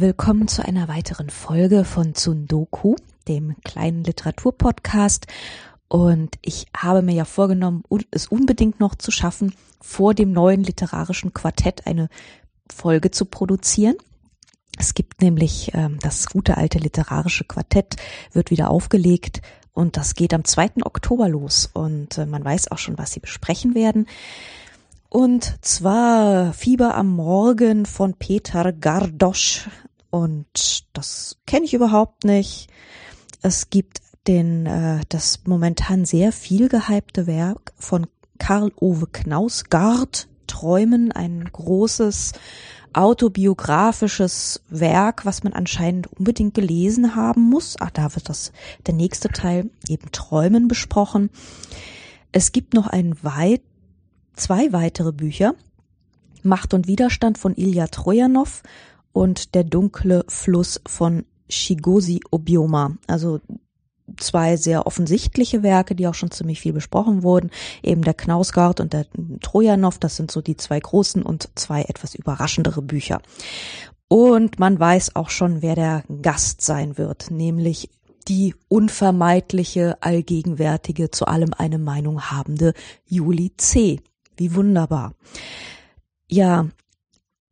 Willkommen zu einer weiteren Folge von Tsundoku, dem kleinen Literaturpodcast. Und ich habe mir ja vorgenommen, es unbedingt noch zu schaffen, vor dem neuen literarischen Quartett eine Folge zu produzieren. Es gibt nämlich ähm, das gute alte literarische Quartett, wird wieder aufgelegt und das geht am 2. Oktober los. Und äh, man weiß auch schon, was sie besprechen werden. Und zwar Fieber am Morgen von Peter Gardosch. Und das kenne ich überhaupt nicht. Es gibt den, äh, das momentan sehr viel gehypte Werk von Karl Ove Knausgard, Träumen, ein großes autobiografisches Werk, was man anscheinend unbedingt gelesen haben muss. Ach, da wird das der nächste Teil eben Träumen besprochen. Es gibt noch ein weit zwei weitere Bücher, Macht und Widerstand von Ilya Trojanow und Der dunkle Fluss von Shigosi Obioma. Also zwei sehr offensichtliche Werke, die auch schon ziemlich viel besprochen wurden. Eben der Knausgard und der Trojanow, das sind so die zwei großen und zwei etwas überraschendere Bücher. Und man weiß auch schon, wer der Gast sein wird, nämlich die unvermeidliche, allgegenwärtige, zu allem eine Meinung habende Juli C. Wie wunderbar. Ja,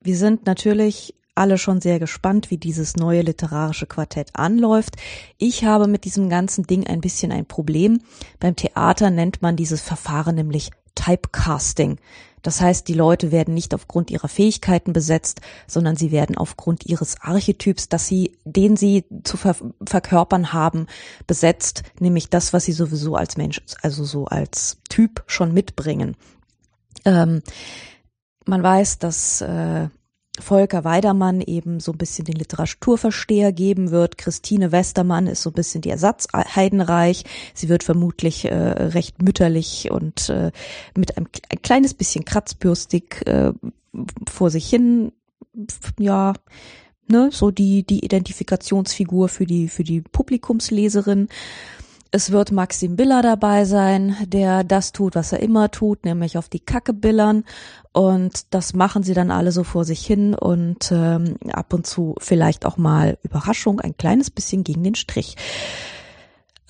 wir sind natürlich alle schon sehr gespannt, wie dieses neue literarische Quartett anläuft. Ich habe mit diesem ganzen Ding ein bisschen ein Problem. Beim Theater nennt man dieses Verfahren nämlich Typecasting. Das heißt, die Leute werden nicht aufgrund ihrer Fähigkeiten besetzt, sondern sie werden aufgrund ihres Archetyps, dass sie, den sie zu ver verkörpern haben, besetzt, nämlich das, was sie sowieso als Mensch, also so als Typ schon mitbringen. Ähm, man weiß, dass äh, Volker Weidermann eben so ein bisschen den Literaturversteher geben wird. Christine Westermann ist so ein bisschen die Ersatzheidenreich. Sie wird vermutlich äh, recht mütterlich und äh, mit einem ein kleines bisschen kratzbürstig äh, vor sich hin, ja, ne, so die die Identifikationsfigur für die für die Publikumsleserin. Es wird Maxim Biller dabei sein, der das tut, was er immer tut, nämlich auf die Kacke billern. Und das machen sie dann alle so vor sich hin und ähm, ab und zu vielleicht auch mal Überraschung, ein kleines bisschen gegen den Strich.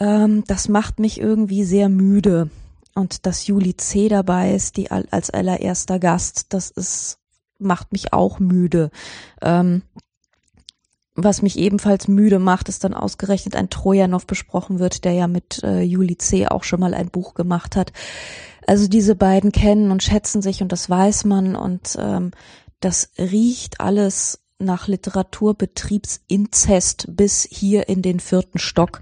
Ähm, das macht mich irgendwie sehr müde. Und dass Juli C. dabei ist, die als allererster Gast, das ist, macht mich auch müde. Ähm, was mich ebenfalls müde macht, ist dann ausgerechnet ein Trojanow besprochen wird, der ja mit äh, Juli C. auch schon mal ein Buch gemacht hat. Also diese beiden kennen und schätzen sich und das weiß man und ähm, das riecht alles nach Literaturbetriebsinzest bis hier in den vierten Stock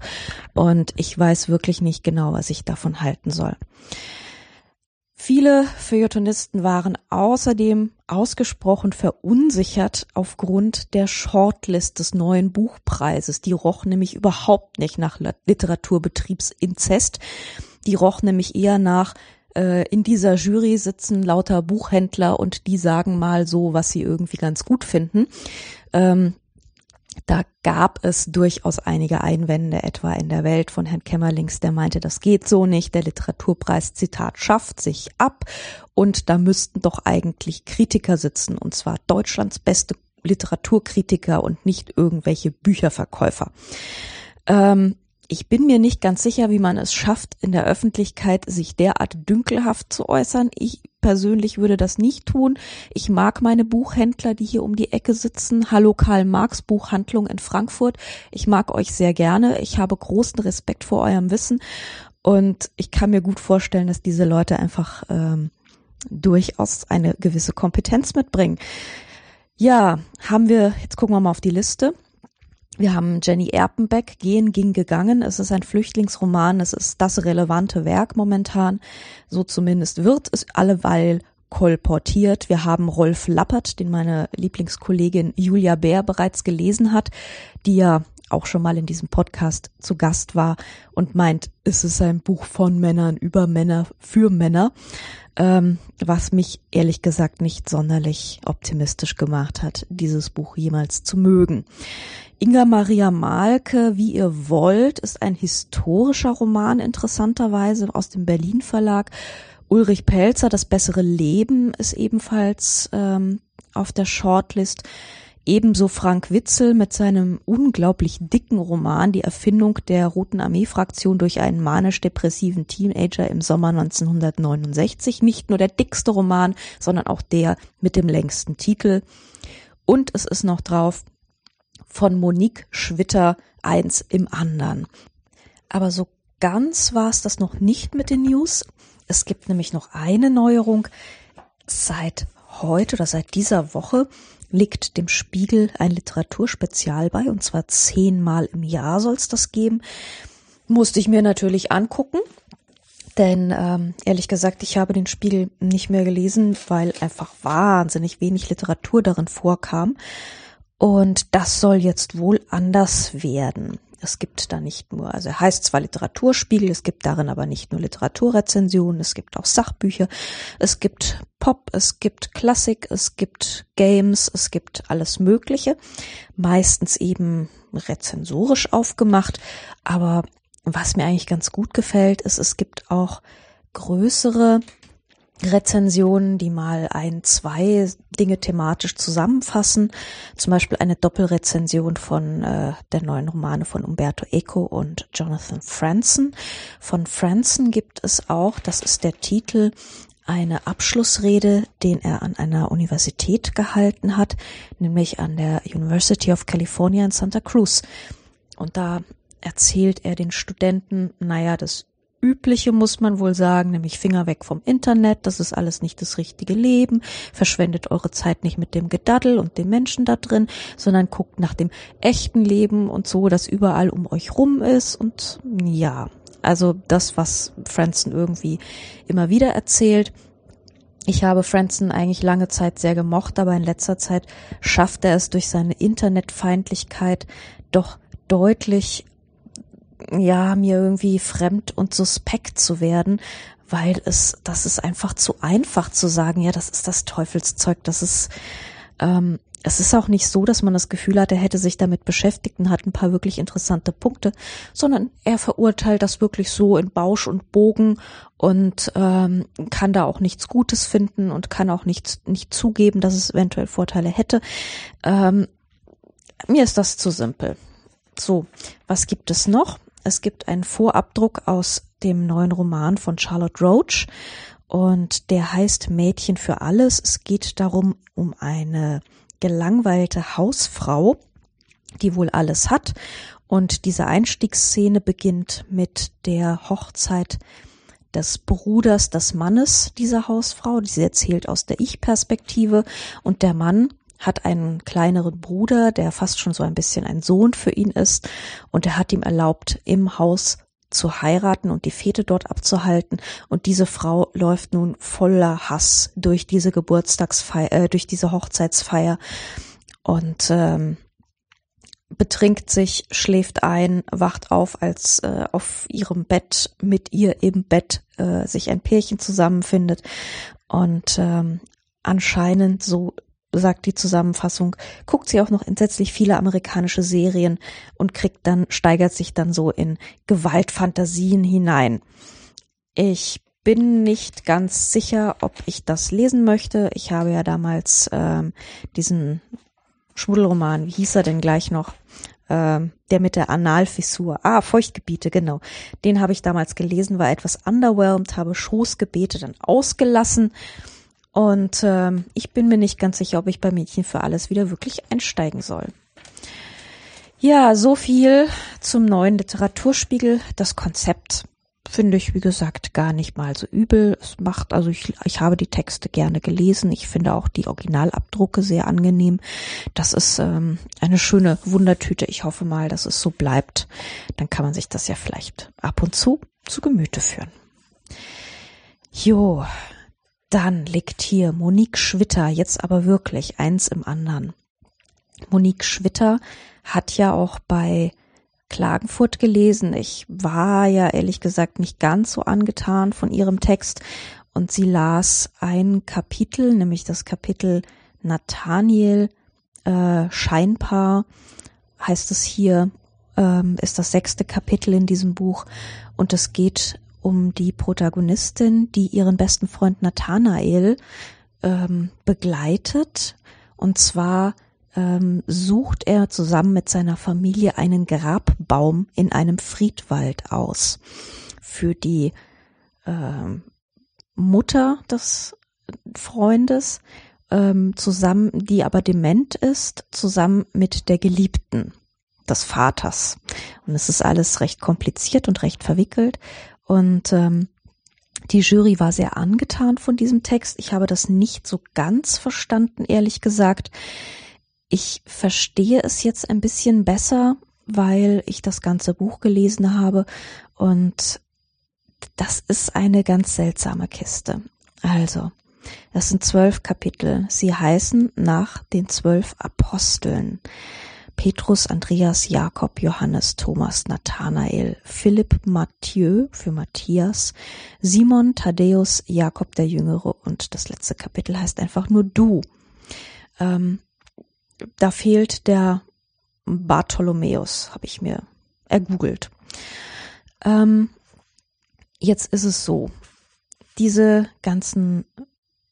und ich weiß wirklich nicht genau, was ich davon halten soll. Viele Feuilletonisten waren außerdem ausgesprochen verunsichert aufgrund der Shortlist des neuen Buchpreises. Die roch nämlich überhaupt nicht nach Literaturbetriebsinzest. Die roch nämlich eher nach äh, in dieser Jury sitzen lauter Buchhändler und die sagen mal so, was sie irgendwie ganz gut finden. Ähm, da gab es durchaus einige Einwände, etwa in der Welt von Herrn Kämmerlings, der meinte, das geht so nicht, der Literaturpreis, Zitat, schafft sich ab und da müssten doch eigentlich Kritiker sitzen, und zwar Deutschlands beste Literaturkritiker und nicht irgendwelche Bücherverkäufer. Ähm, ich bin mir nicht ganz sicher, wie man es schafft, in der Öffentlichkeit sich derart dünkelhaft zu äußern. Ich persönlich würde das nicht tun. Ich mag meine Buchhändler, die hier um die Ecke sitzen. Hallo Karl Marx Buchhandlung in Frankfurt. Ich mag euch sehr gerne. Ich habe großen Respekt vor eurem Wissen und ich kann mir gut vorstellen, dass diese Leute einfach ähm, durchaus eine gewisse Kompetenz mitbringen. Ja, haben wir, jetzt gucken wir mal auf die Liste. Wir haben Jenny Erpenbeck, Gehen ging gegangen. Es ist ein Flüchtlingsroman. Es ist das relevante Werk momentan. So zumindest wird es alleweil kolportiert. Wir haben Rolf Lappert, den meine Lieblingskollegin Julia Bär bereits gelesen hat, die ja auch schon mal in diesem Podcast zu Gast war und meint, es ist ein Buch von Männern über Männer für Männer, ähm, was mich ehrlich gesagt nicht sonderlich optimistisch gemacht hat, dieses Buch jemals zu mögen. Inga Maria Malke, wie ihr wollt, ist ein historischer Roman interessanterweise aus dem Berlin Verlag. Ulrich Pelzer, Das bessere Leben ist ebenfalls ähm, auf der Shortlist. Ebenso Frank Witzel mit seinem unglaublich dicken Roman Die Erfindung der Roten Armee-Fraktion durch einen manisch-depressiven Teenager im Sommer 1969. Nicht nur der dickste Roman, sondern auch der mit dem längsten Titel. Und es ist noch drauf von Monique Schwitter eins im anderen. Aber so ganz war es das noch nicht mit den News. Es gibt nämlich noch eine Neuerung. Seit heute oder seit dieser Woche liegt dem Spiegel ein Literaturspezial bei, und zwar zehnmal im Jahr soll es das geben. Musste ich mir natürlich angucken, denn ähm, ehrlich gesagt, ich habe den Spiegel nicht mehr gelesen, weil einfach wahnsinnig wenig Literatur darin vorkam. Und das soll jetzt wohl anders werden. Es gibt da nicht nur, also er heißt zwar Literaturspiegel, es gibt darin aber nicht nur Literaturrezensionen, es gibt auch Sachbücher, es gibt Pop, es gibt Klassik, es gibt Games, es gibt alles Mögliche, meistens eben rezensorisch aufgemacht, aber was mir eigentlich ganz gut gefällt, ist, es gibt auch größere Rezensionen, die mal ein, zwei Dinge thematisch zusammenfassen. Zum Beispiel eine Doppelrezension von äh, der neuen Romane von Umberto Eco und Jonathan Franzen. Von Franzen gibt es auch, das ist der Titel, eine Abschlussrede, den er an einer Universität gehalten hat, nämlich an der University of California in Santa Cruz. Und da erzählt er den Studenten, naja, das Übliche, muss man wohl sagen, nämlich Finger weg vom Internet, das ist alles nicht das richtige Leben, verschwendet eure Zeit nicht mit dem Gedaddel und dem Menschen da drin, sondern guckt nach dem echten Leben und so, das überall um euch rum ist und ja, also das, was Franson irgendwie immer wieder erzählt. Ich habe Franson eigentlich lange Zeit sehr gemocht, aber in letzter Zeit schafft er es durch seine Internetfeindlichkeit doch deutlich ja, mir irgendwie fremd und suspekt zu werden, weil es, das ist einfach zu einfach zu sagen, ja, das ist das Teufelszeug, das ist, ähm, es ist auch nicht so, dass man das Gefühl hat, er hätte sich damit beschäftigt und hat ein paar wirklich interessante Punkte, sondern er verurteilt das wirklich so in Bausch und Bogen und ähm, kann da auch nichts Gutes finden und kann auch nicht, nicht zugeben, dass es eventuell Vorteile hätte. Ähm, mir ist das zu simpel. So, was gibt es noch? Es gibt einen Vorabdruck aus dem neuen Roman von Charlotte Roach und der heißt Mädchen für alles. Es geht darum, um eine gelangweilte Hausfrau, die wohl alles hat. Und diese Einstiegsszene beginnt mit der Hochzeit des Bruders des Mannes dieser Hausfrau. Sie erzählt aus der Ich-Perspektive und der Mann hat einen kleineren Bruder, der fast schon so ein bisschen ein Sohn für ihn ist. Und er hat ihm erlaubt, im Haus zu heiraten und die Fete dort abzuhalten. Und diese Frau läuft nun voller Hass durch diese Geburtstagsfeier, äh, durch diese Hochzeitsfeier. Und ähm, betrinkt sich, schläft ein, wacht auf, als äh, auf ihrem Bett mit ihr im Bett äh, sich ein Pärchen zusammenfindet. Und ähm, anscheinend so sagt die Zusammenfassung, guckt sie auch noch entsetzlich viele amerikanische Serien und kriegt dann, steigert sich dann so in Gewaltfantasien hinein. Ich bin nicht ganz sicher, ob ich das lesen möchte. Ich habe ja damals ähm, diesen Schmuddelroman, wie hieß er denn gleich noch? Ähm, der mit der Analfissur. Ah, Feuchtgebiete, genau. Den habe ich damals gelesen, war etwas underwhelmed, habe Schoßgebete dann ausgelassen und ähm, ich bin mir nicht ganz sicher, ob ich bei Mädchen für alles wieder wirklich einsteigen soll. Ja, so viel zum neuen Literaturspiegel. Das Konzept finde ich, wie gesagt, gar nicht mal so übel. Es macht, also ich, ich habe die Texte gerne gelesen. Ich finde auch die Originalabdrucke sehr angenehm. Das ist ähm, eine schöne Wundertüte. Ich hoffe mal, dass es so bleibt. Dann kann man sich das ja vielleicht ab und zu zu Gemüte führen. Jo, dann liegt hier Monique Schwitter, jetzt aber wirklich eins im anderen. Monique Schwitter hat ja auch bei Klagenfurt gelesen. Ich war ja ehrlich gesagt nicht ganz so angetan von ihrem Text und sie las ein Kapitel, nämlich das Kapitel Nathaniel äh, Scheinpaar heißt es hier, ähm, ist das sechste Kapitel in diesem Buch und es geht um die Protagonistin, die ihren besten Freund Nathanael ähm, begleitet. Und zwar ähm, sucht er zusammen mit seiner Familie einen Grabbaum in einem Friedwald aus für die ähm, Mutter des Freundes ähm, zusammen, die aber dement ist, zusammen mit der Geliebten des Vaters. Und es ist alles recht kompliziert und recht verwickelt. Und ähm, die Jury war sehr angetan von diesem Text. Ich habe das nicht so ganz verstanden, ehrlich gesagt. Ich verstehe es jetzt ein bisschen besser, weil ich das ganze Buch gelesen habe und das ist eine ganz seltsame Kiste. Also, das sind zwölf Kapitel. Sie heißen nach den zwölf Aposteln. Petrus, Andreas, Jakob, Johannes, Thomas, Nathanael, Philipp, Mathieu für Matthias, Simon, Thaddäus, Jakob der Jüngere und das letzte Kapitel heißt einfach nur du. Ähm, da fehlt der Bartholomäus, habe ich mir ergoogelt. Ähm, jetzt ist es so, diese ganzen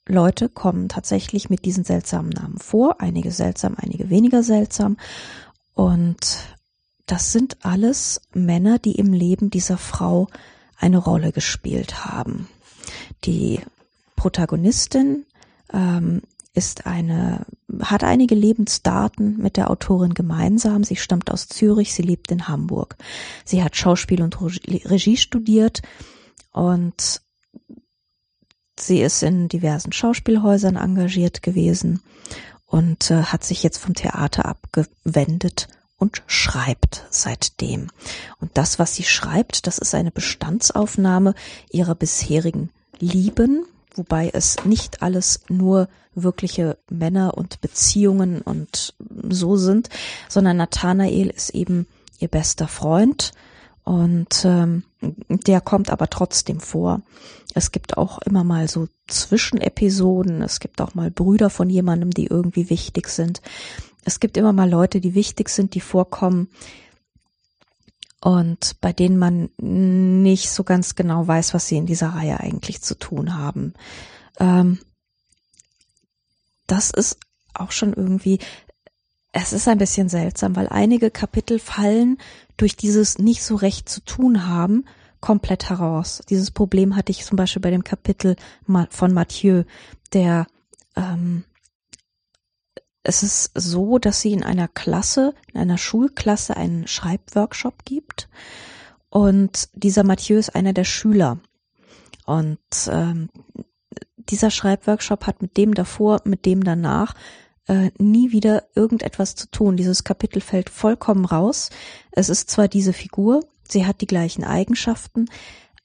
Leute kommen tatsächlich mit diesen seltsamen Namen vor, einige seltsam, einige weniger seltsam. Und das sind alles Männer, die im Leben dieser Frau eine Rolle gespielt haben. Die Protagonistin ähm, ist eine, hat einige Lebensdaten mit der Autorin gemeinsam. Sie stammt aus Zürich, sie lebt in Hamburg. Sie hat Schauspiel und Regie studiert und Sie ist in diversen Schauspielhäusern engagiert gewesen und äh, hat sich jetzt vom Theater abgewendet und schreibt seitdem. Und das, was sie schreibt, das ist eine Bestandsaufnahme ihrer bisherigen Lieben, wobei es nicht alles nur wirkliche Männer und Beziehungen und so sind, sondern Nathanael ist eben ihr bester Freund und ähm, der kommt aber trotzdem vor. Es gibt auch immer mal so Zwischenepisoden. Es gibt auch mal Brüder von jemandem, die irgendwie wichtig sind. Es gibt immer mal Leute, die wichtig sind, die vorkommen und bei denen man nicht so ganz genau weiß, was sie in dieser Reihe eigentlich zu tun haben. Ähm, das ist auch schon irgendwie, es ist ein bisschen seltsam, weil einige Kapitel fallen durch dieses nicht so recht zu tun haben komplett heraus. Dieses Problem hatte ich zum Beispiel bei dem Kapitel von Mathieu, der ähm, es ist so, dass sie in einer Klasse, in einer Schulklasse einen Schreibworkshop gibt und dieser Mathieu ist einer der Schüler und ähm, dieser Schreibworkshop hat mit dem davor, mit dem danach äh, nie wieder irgendetwas zu tun. Dieses Kapitel fällt vollkommen raus. Es ist zwar diese Figur, sie hat die gleichen Eigenschaften,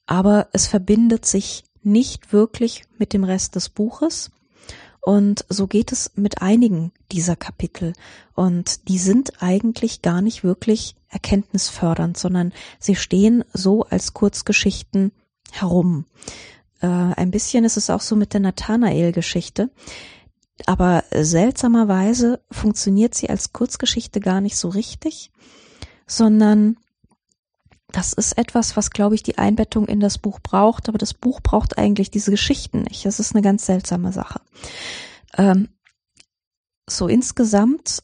aber es verbindet sich nicht wirklich mit dem Rest des Buches. Und so geht es mit einigen dieser Kapitel. Und die sind eigentlich gar nicht wirklich erkenntnisfördernd, sondern sie stehen so als Kurzgeschichten herum. Äh, ein bisschen ist es auch so mit der Nathanael-Geschichte. Aber seltsamerweise funktioniert sie als Kurzgeschichte gar nicht so richtig, sondern das ist etwas, was, glaube ich, die Einbettung in das Buch braucht, aber das Buch braucht eigentlich diese Geschichten nicht. Das ist eine ganz seltsame Sache. Ähm, so insgesamt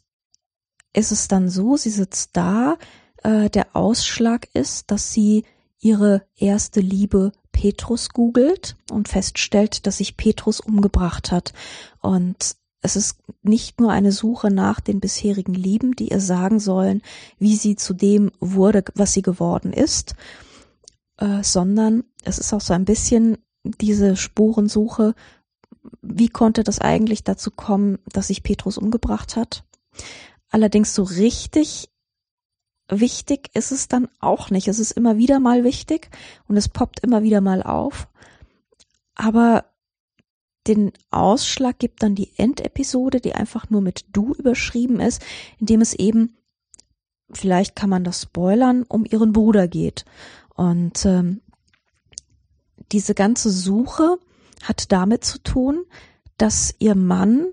ist es dann so, sie sitzt da, äh, der Ausschlag ist, dass sie ihre erste Liebe Petrus googelt und feststellt, dass sich Petrus umgebracht hat. Und es ist nicht nur eine Suche nach den bisherigen Lieben, die ihr sagen sollen, wie sie zu dem wurde, was sie geworden ist, äh, sondern es ist auch so ein bisschen diese Spurensuche, wie konnte das eigentlich dazu kommen, dass sich Petrus umgebracht hat? Allerdings so richtig wichtig ist es dann auch nicht. Es ist immer wieder mal wichtig und es poppt immer wieder mal auf. Aber den Ausschlag gibt dann die Endepisode, die einfach nur mit du überschrieben ist, indem es eben, vielleicht kann man das spoilern, um ihren Bruder geht. Und ähm, diese ganze Suche hat damit zu tun, dass ihr Mann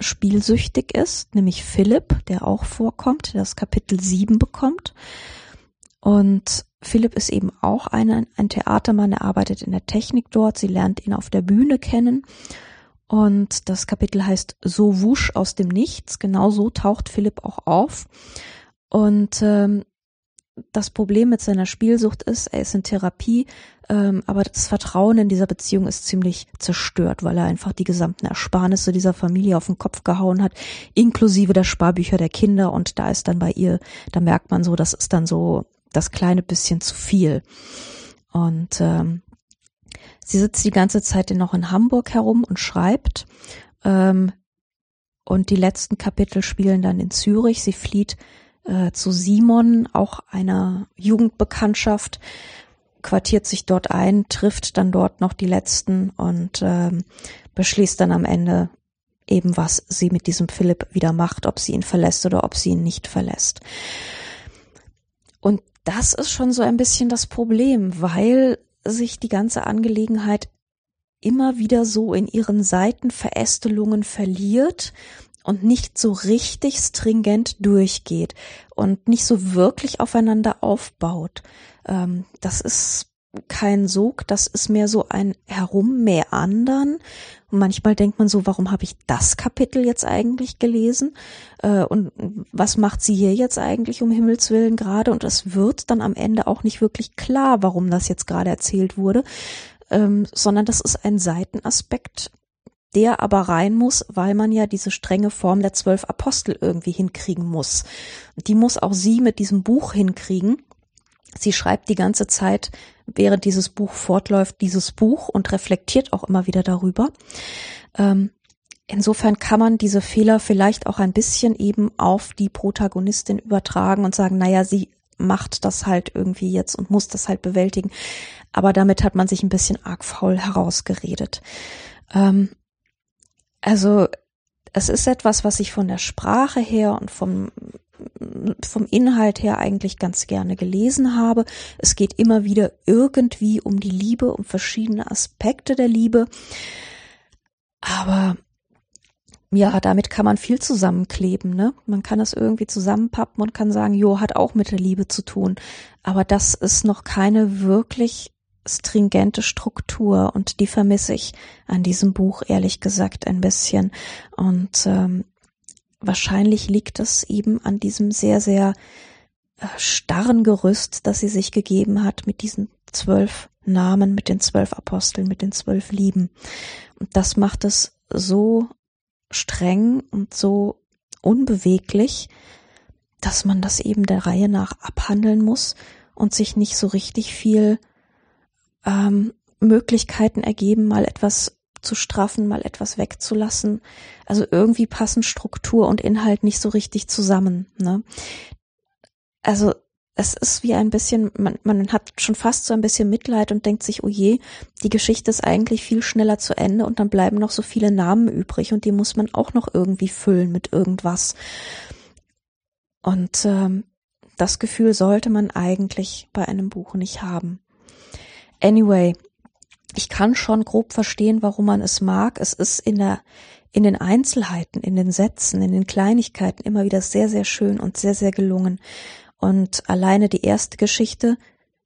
spielsüchtig ist, nämlich Philipp, der auch vorkommt, der das Kapitel 7 bekommt. Und Philipp ist eben auch ein, ein Theatermann, er arbeitet in der Technik dort, sie lernt ihn auf der Bühne kennen Und das Kapitel heißt So wusch aus dem Nichts. Genau so taucht Philipp auch auf. Und ähm, das Problem mit seiner Spielsucht ist, er ist in Therapie, ähm, aber das Vertrauen in dieser Beziehung ist ziemlich zerstört, weil er einfach die gesamten Ersparnisse dieser Familie auf den Kopf gehauen hat, inklusive der Sparbücher der Kinder. Und da ist dann bei ihr, da merkt man so, das ist dann so das kleine bisschen zu viel. Und ähm, sie sitzt die ganze Zeit noch in Hamburg herum und schreibt. Ähm, und die letzten Kapitel spielen dann in Zürich. Sie flieht äh, zu Simon, auch einer Jugendbekanntschaft, quartiert sich dort ein, trifft dann dort noch die letzten und ähm, beschließt dann am Ende eben, was sie mit diesem Philipp wieder macht, ob sie ihn verlässt oder ob sie ihn nicht verlässt. Und das ist schon so ein bisschen das Problem, weil sich die ganze Angelegenheit immer wieder so in ihren Seitenverästelungen verliert und nicht so richtig stringent durchgeht und nicht so wirklich aufeinander aufbaut. Ähm, das ist kein Sog, das ist mehr so ein Herummeandern. Und manchmal denkt man so, warum habe ich das Kapitel jetzt eigentlich gelesen? Äh, und was macht sie hier jetzt eigentlich um Himmels Willen gerade? Und es wird dann am Ende auch nicht wirklich klar, warum das jetzt gerade erzählt wurde, ähm, sondern das ist ein Seitenaspekt, der aber rein muss, weil man ja diese strenge Form der zwölf Apostel irgendwie hinkriegen muss. Die muss auch sie mit diesem Buch hinkriegen. Sie schreibt die ganze Zeit, während dieses Buch fortläuft, dieses Buch und reflektiert auch immer wieder darüber. Ähm, insofern kann man diese Fehler vielleicht auch ein bisschen eben auf die Protagonistin übertragen und sagen, naja, sie macht das halt irgendwie jetzt und muss das halt bewältigen. Aber damit hat man sich ein bisschen arg faul herausgeredet. Ähm, also es ist etwas, was ich von der Sprache her und vom vom Inhalt her eigentlich ganz gerne gelesen habe. Es geht immer wieder irgendwie um die Liebe, um verschiedene Aspekte der Liebe. Aber ja, damit kann man viel zusammenkleben, ne? Man kann es irgendwie zusammenpappen und kann sagen, jo, hat auch mit der Liebe zu tun. Aber das ist noch keine wirklich stringente Struktur und die vermisse ich an diesem Buch ehrlich gesagt ein bisschen. Und ähm, wahrscheinlich liegt es eben an diesem sehr, sehr äh, starren Gerüst, das sie sich gegeben hat mit diesen zwölf Namen, mit den zwölf Aposteln, mit den zwölf Lieben. Und das macht es so streng und so unbeweglich, dass man das eben der Reihe nach abhandeln muss und sich nicht so richtig viel ähm, Möglichkeiten ergeben, mal etwas zu straffen, mal etwas wegzulassen. Also irgendwie passen Struktur und Inhalt nicht so richtig zusammen. Ne? Also es ist wie ein bisschen, man, man hat schon fast so ein bisschen Mitleid und denkt sich, oh je, die Geschichte ist eigentlich viel schneller zu Ende und dann bleiben noch so viele Namen übrig und die muss man auch noch irgendwie füllen mit irgendwas. Und ähm, das Gefühl sollte man eigentlich bei einem Buch nicht haben. Anyway, ich kann schon grob verstehen, warum man es mag. Es ist in der, in den Einzelheiten, in den Sätzen, in den Kleinigkeiten immer wieder sehr, sehr schön und sehr, sehr gelungen. Und alleine die erste Geschichte,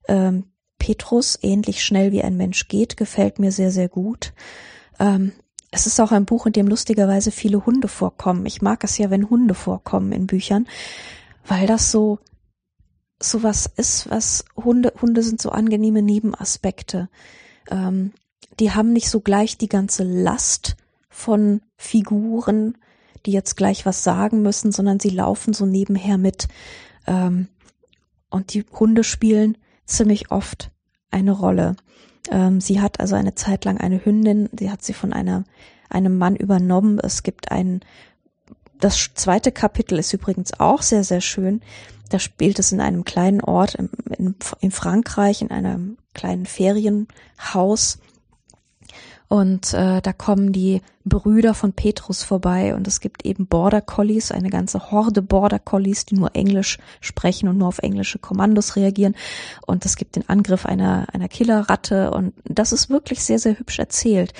ähm, Petrus, ähnlich schnell wie ein Mensch geht, gefällt mir sehr, sehr gut. Ähm, es ist auch ein Buch, in dem lustigerweise viele Hunde vorkommen. Ich mag es ja, wenn Hunde vorkommen in Büchern, weil das so sowas ist, was Hunde, Hunde sind so angenehme Nebenaspekte. Ähm, die haben nicht so gleich die ganze Last von Figuren, die jetzt gleich was sagen müssen, sondern sie laufen so nebenher mit. Ähm, und die Hunde spielen ziemlich oft eine Rolle. Ähm, sie hat also eine Zeit lang eine Hündin, sie hat sie von einer, einem Mann übernommen. Es gibt ein, das zweite Kapitel ist übrigens auch sehr, sehr schön. Da spielt es in einem kleinen Ort in, in, in Frankreich, in einem kleinen Ferienhaus. Und äh, da kommen die Brüder von Petrus vorbei und es gibt eben Border Collies, eine ganze Horde Border Collies, die nur Englisch sprechen und nur auf englische Kommandos reagieren. Und es gibt den Angriff einer, einer Killerratte und das ist wirklich sehr, sehr hübsch erzählt.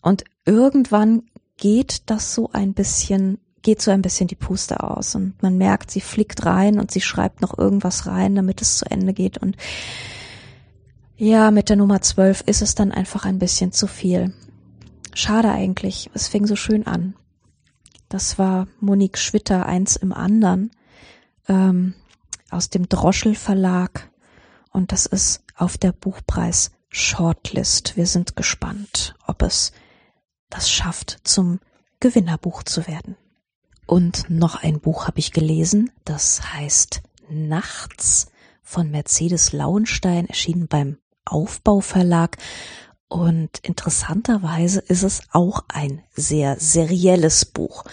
Und irgendwann geht das so ein bisschen geht so ein bisschen die Puste aus und man merkt, sie flickt rein und sie schreibt noch irgendwas rein, damit es zu Ende geht und ja, mit der Nummer 12 ist es dann einfach ein bisschen zu viel. Schade eigentlich, es fing so schön an. Das war Monique Schwitter, eins im anderen, ähm, aus dem Droschel Verlag. Und das ist auf der Buchpreis Shortlist. Wir sind gespannt, ob es das schafft, zum Gewinnerbuch zu werden. Und noch ein Buch habe ich gelesen, das heißt Nachts von Mercedes Lauenstein, erschienen beim Aufbauverlag. Und interessanterweise ist es auch ein sehr serielles Buch.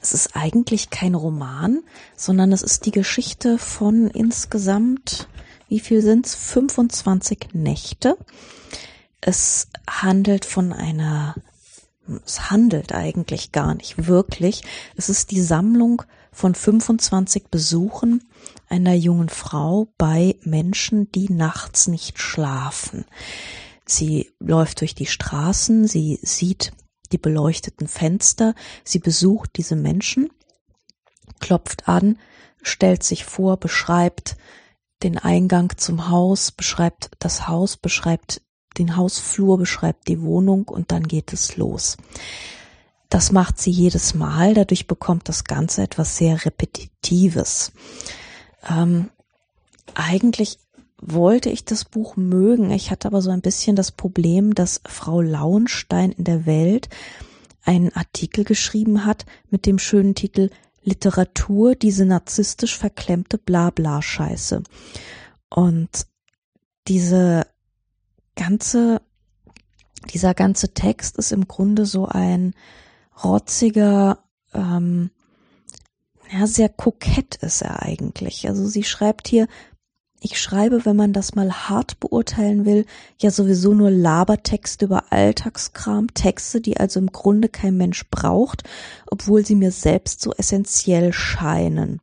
Es ist eigentlich kein Roman, sondern es ist die Geschichte von insgesamt, wie viel sind's? 25 Nächte. Es handelt von einer es handelt eigentlich gar nicht wirklich. Es ist die Sammlung von 25 Besuchen einer jungen Frau bei Menschen, die nachts nicht schlafen. Sie läuft durch die Straßen, sie sieht die beleuchteten Fenster, sie besucht diese Menschen, klopft an, stellt sich vor, beschreibt den Eingang zum Haus, beschreibt das Haus, beschreibt den Hausflur, beschreibt die Wohnung und dann geht es los. Das macht sie jedes Mal, dadurch bekommt das Ganze etwas sehr Repetitives. Ähm, eigentlich wollte ich das Buch mögen, ich hatte aber so ein bisschen das Problem, dass Frau Lauenstein in der Welt einen Artikel geschrieben hat mit dem schönen Titel Literatur, diese narzisstisch verklemmte Blabla-Scheiße. Und diese ganze, dieser ganze Text ist im Grunde so ein rotziger, ähm, ja, sehr kokett ist er eigentlich. Also sie schreibt hier, ich schreibe, wenn man das mal hart beurteilen will, ja sowieso nur Labertexte über Alltagskram, Texte, die also im Grunde kein Mensch braucht, obwohl sie mir selbst so essentiell scheinen.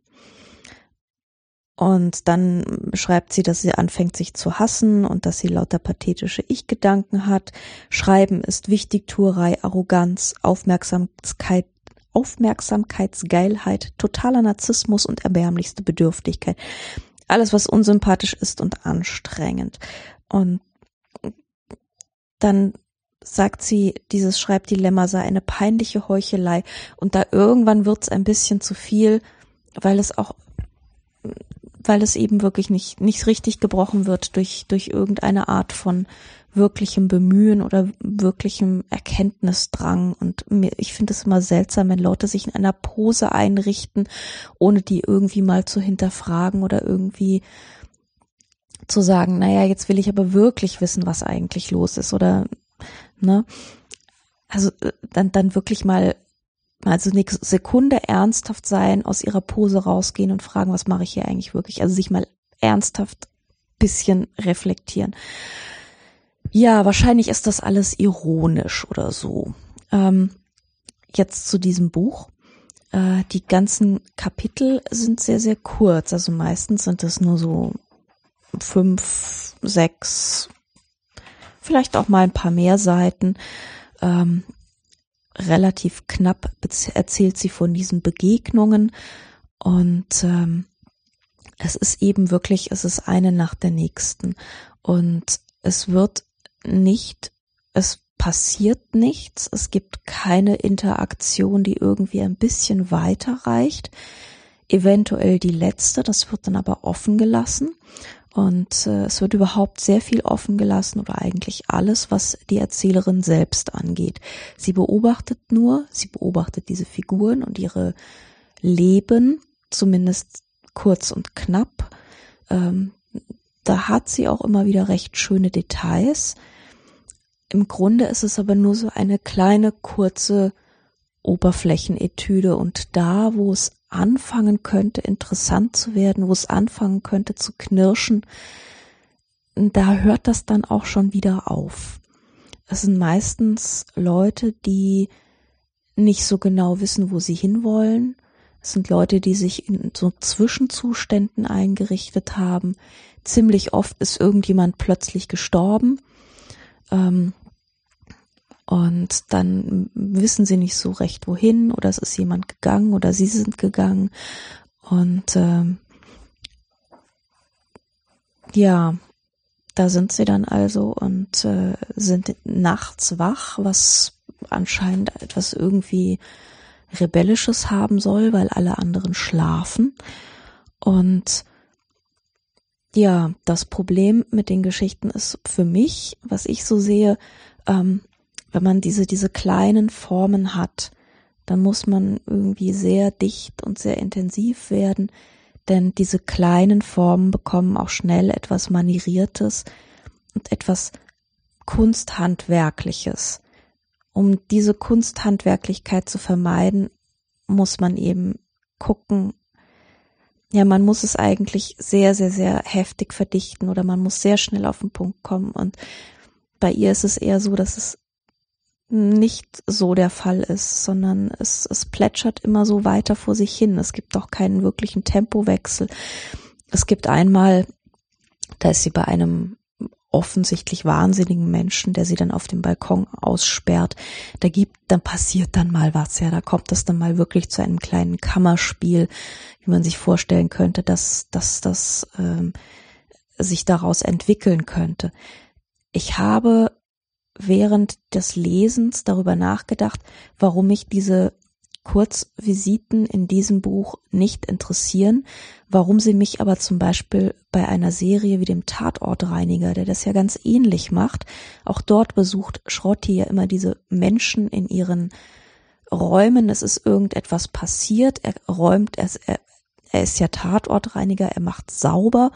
Und dann schreibt sie, dass sie anfängt, sich zu hassen und dass sie lauter pathetische Ich-Gedanken hat. Schreiben ist Wichtigtuerei, Arroganz, Aufmerksamkeit, Aufmerksamkeitsgeilheit, totaler Narzissmus und erbärmlichste Bedürftigkeit. Alles, was unsympathisch ist und anstrengend. Und dann sagt sie, dieses Schreibdilemma sei eine peinliche Heuchelei und da irgendwann wird's ein bisschen zu viel, weil es auch weil es eben wirklich nicht, nicht richtig gebrochen wird durch, durch irgendeine Art von wirklichem Bemühen oder wirklichem Erkenntnisdrang. Und mir, ich finde es immer seltsam, wenn Leute sich in einer Pose einrichten, ohne die irgendwie mal zu hinterfragen oder irgendwie zu sagen, naja, jetzt will ich aber wirklich wissen, was eigentlich los ist oder, ne? Also, äh, dann, dann wirklich mal also eine Sekunde ernsthaft sein, aus ihrer Pose rausgehen und fragen, was mache ich hier eigentlich wirklich? Also sich mal ernsthaft bisschen reflektieren. Ja, wahrscheinlich ist das alles ironisch oder so. Ähm, jetzt zu diesem Buch. Äh, die ganzen Kapitel sind sehr, sehr kurz. Also meistens sind es nur so fünf, sechs, vielleicht auch mal ein paar mehr Seiten. Ähm, relativ knapp erzählt sie von diesen Begegnungen. Und ähm, es ist eben wirklich, es ist eine nach der nächsten. Und es wird nicht, es passiert nichts, es gibt keine Interaktion, die irgendwie ein bisschen weiter reicht. Eventuell die letzte, das wird dann aber offen gelassen und äh, es wird überhaupt sehr viel offen gelassen oder eigentlich alles, was die Erzählerin selbst angeht. Sie beobachtet nur, sie beobachtet diese Figuren und ihre Leben, zumindest kurz und knapp. Ähm, da hat sie auch immer wieder recht schöne Details. Im Grunde ist es aber nur so eine kleine, kurze Oberflächenetüde und da, wo es anfangen könnte, interessant zu werden, wo es anfangen könnte zu knirschen, da hört das dann auch schon wieder auf. Es sind meistens Leute, die nicht so genau wissen, wo sie hinwollen. Es sind Leute, die sich in so Zwischenzuständen eingerichtet haben. Ziemlich oft ist irgendjemand plötzlich gestorben. Ähm, und dann wissen sie nicht so recht wohin oder es ist jemand gegangen oder sie sind gegangen und äh, ja, da sind sie dann also und äh, sind nachts wach, was anscheinend etwas irgendwie Rebellisches haben soll, weil alle anderen schlafen. Und ja, das Problem mit den Geschichten ist für mich, was ich so sehe, ähm, wenn man diese, diese kleinen Formen hat, dann muss man irgendwie sehr dicht und sehr intensiv werden, denn diese kleinen Formen bekommen auch schnell etwas Manieriertes und etwas Kunsthandwerkliches. Um diese Kunsthandwerklichkeit zu vermeiden, muss man eben gucken, ja, man muss es eigentlich sehr, sehr, sehr heftig verdichten oder man muss sehr schnell auf den Punkt kommen. Und bei ihr ist es eher so, dass es nicht so der Fall ist, sondern es, es plätschert immer so weiter vor sich hin. Es gibt auch keinen wirklichen Tempowechsel. Es gibt einmal, da ist sie bei einem offensichtlich wahnsinnigen Menschen, der sie dann auf dem Balkon aussperrt. Da gibt, dann passiert dann mal was, ja, da kommt es dann mal wirklich zu einem kleinen Kammerspiel, wie man sich vorstellen könnte, dass, dass das ähm, sich daraus entwickeln könnte. Ich habe während des Lesens darüber nachgedacht, warum mich diese Kurzvisiten in diesem Buch nicht interessieren, warum sie mich aber zum Beispiel bei einer Serie wie dem Tatortreiniger, der das ja ganz ähnlich macht, auch dort besucht Schrotti ja immer diese Menschen in ihren Räumen, es ist irgendetwas passiert, er räumt, er, er ist ja Tatortreiniger, er macht sauber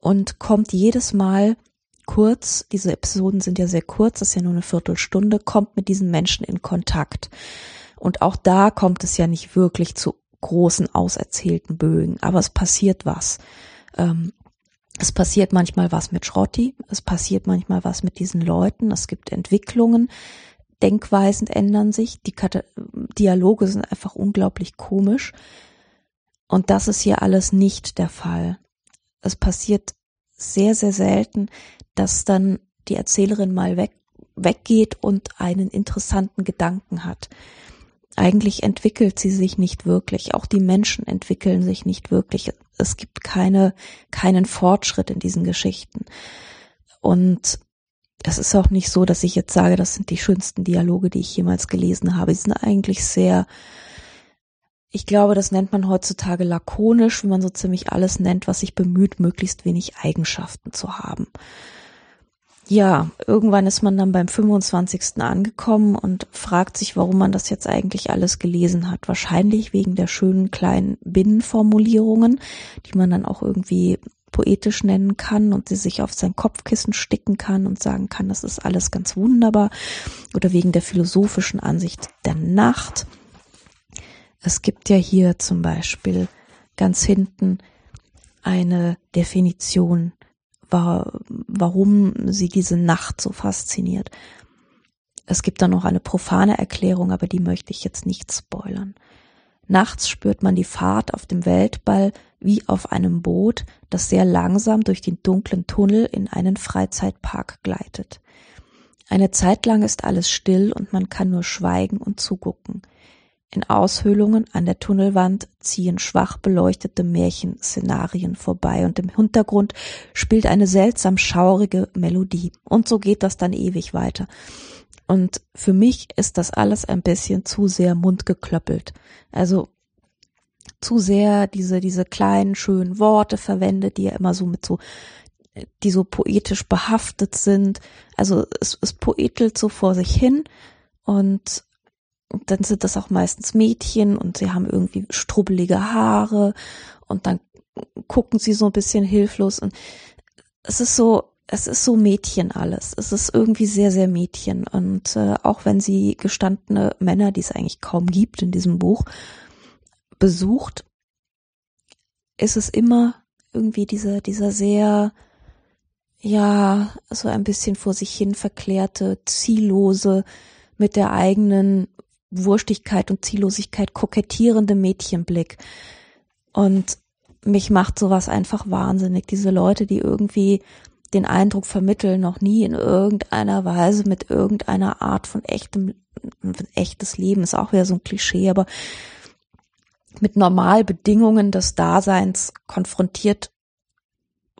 und kommt jedes Mal kurz, diese Episoden sind ja sehr kurz, das ist ja nur eine Viertelstunde, kommt mit diesen Menschen in Kontakt. Und auch da kommt es ja nicht wirklich zu großen auserzählten Bögen, aber es passiert was. Ähm, es passiert manchmal was mit Schrotti, es passiert manchmal was mit diesen Leuten, es gibt Entwicklungen, Denkweisen ändern sich, die Kata Dialoge sind einfach unglaublich komisch. Und das ist hier alles nicht der Fall. Es passiert sehr, sehr selten, dass dann die Erzählerin mal weg, weggeht und einen interessanten Gedanken hat eigentlich entwickelt sie sich nicht wirklich. Auch die Menschen entwickeln sich nicht wirklich. Es gibt keine, keinen Fortschritt in diesen Geschichten. Und es ist auch nicht so, dass ich jetzt sage, das sind die schönsten Dialoge, die ich jemals gelesen habe. Sie sind eigentlich sehr, ich glaube, das nennt man heutzutage lakonisch, wenn man so ziemlich alles nennt, was sich bemüht, möglichst wenig Eigenschaften zu haben ja, irgendwann ist man dann beim 25. angekommen und fragt sich, warum man das jetzt eigentlich alles gelesen hat. Wahrscheinlich wegen der schönen kleinen Binnenformulierungen, die man dann auch irgendwie poetisch nennen kann und sie sich auf sein Kopfkissen sticken kann und sagen kann, das ist alles ganz wunderbar. Oder wegen der philosophischen Ansicht der Nacht. Es gibt ja hier zum Beispiel ganz hinten eine Definition war, warum sie diese Nacht so fasziniert. Es gibt dann noch eine profane Erklärung, aber die möchte ich jetzt nicht spoilern. Nachts spürt man die Fahrt auf dem Weltball wie auf einem Boot, das sehr langsam durch den dunklen Tunnel in einen Freizeitpark gleitet. Eine Zeit lang ist alles still und man kann nur schweigen und zugucken. In Aushöhlungen an der Tunnelwand ziehen schwach beleuchtete Märchenszenarien vorbei und im Hintergrund spielt eine seltsam schaurige Melodie. Und so geht das dann ewig weiter. Und für mich ist das alles ein bisschen zu sehr mundgeklöppelt. Also zu sehr diese, diese kleinen, schönen Worte verwendet, die ja immer so mit so, die so poetisch behaftet sind. Also es, es poetelt so vor sich hin und und dann sind das auch meistens Mädchen und sie haben irgendwie strubbelige Haare und dann gucken sie so ein bisschen hilflos und es ist so, es ist so Mädchen alles. Es ist irgendwie sehr, sehr Mädchen. Und äh, auch wenn sie gestandene Männer, die es eigentlich kaum gibt in diesem Buch, besucht, ist es immer irgendwie dieser, dieser sehr, ja, so ein bisschen vor sich hin verklärte, ziellose, mit der eigenen Wurstigkeit und Ziellosigkeit kokettierende Mädchenblick. Und mich macht sowas einfach wahnsinnig. Diese Leute, die irgendwie den Eindruck vermitteln, noch nie in irgendeiner Weise mit irgendeiner Art von echtem, echtes Leben ist auch wieder so ein Klischee, aber mit Normalbedingungen des Daseins konfrontiert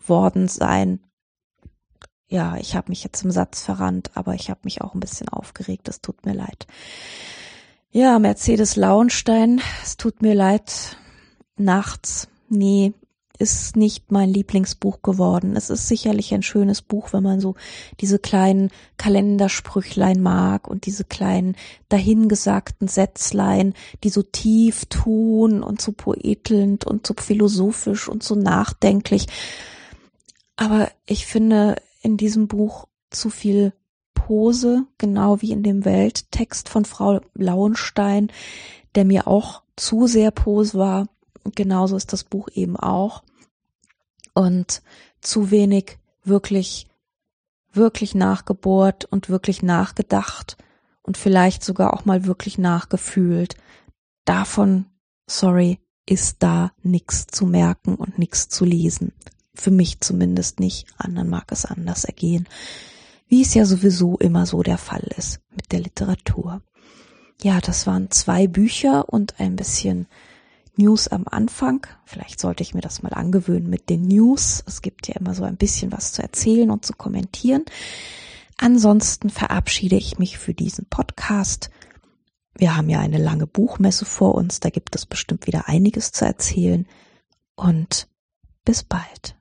worden sein. ja, ich habe mich jetzt im Satz verrannt, aber ich habe mich auch ein bisschen aufgeregt. Es tut mir leid. Ja, Mercedes Launstein, es tut mir leid. Nachts, nee, ist nicht mein Lieblingsbuch geworden. Es ist sicherlich ein schönes Buch, wenn man so diese kleinen Kalendersprüchlein mag und diese kleinen dahingesagten Sätzlein, die so tief tun und so poetelnd und so philosophisch und so nachdenklich. Aber ich finde in diesem Buch zu viel Pose, genau wie in dem Welttext von Frau Lauenstein, der mir auch zu sehr Pose war. Genauso ist das Buch eben auch. Und zu wenig wirklich, wirklich nachgebohrt und wirklich nachgedacht und vielleicht sogar auch mal wirklich nachgefühlt. Davon, sorry, ist da nichts zu merken und nichts zu lesen. Für mich zumindest nicht. Anderen mag es anders ergehen wie es ja sowieso immer so der Fall ist mit der Literatur. Ja, das waren zwei Bücher und ein bisschen News am Anfang. Vielleicht sollte ich mir das mal angewöhnen mit den News. Es gibt ja immer so ein bisschen was zu erzählen und zu kommentieren. Ansonsten verabschiede ich mich für diesen Podcast. Wir haben ja eine lange Buchmesse vor uns, da gibt es bestimmt wieder einiges zu erzählen. Und bis bald.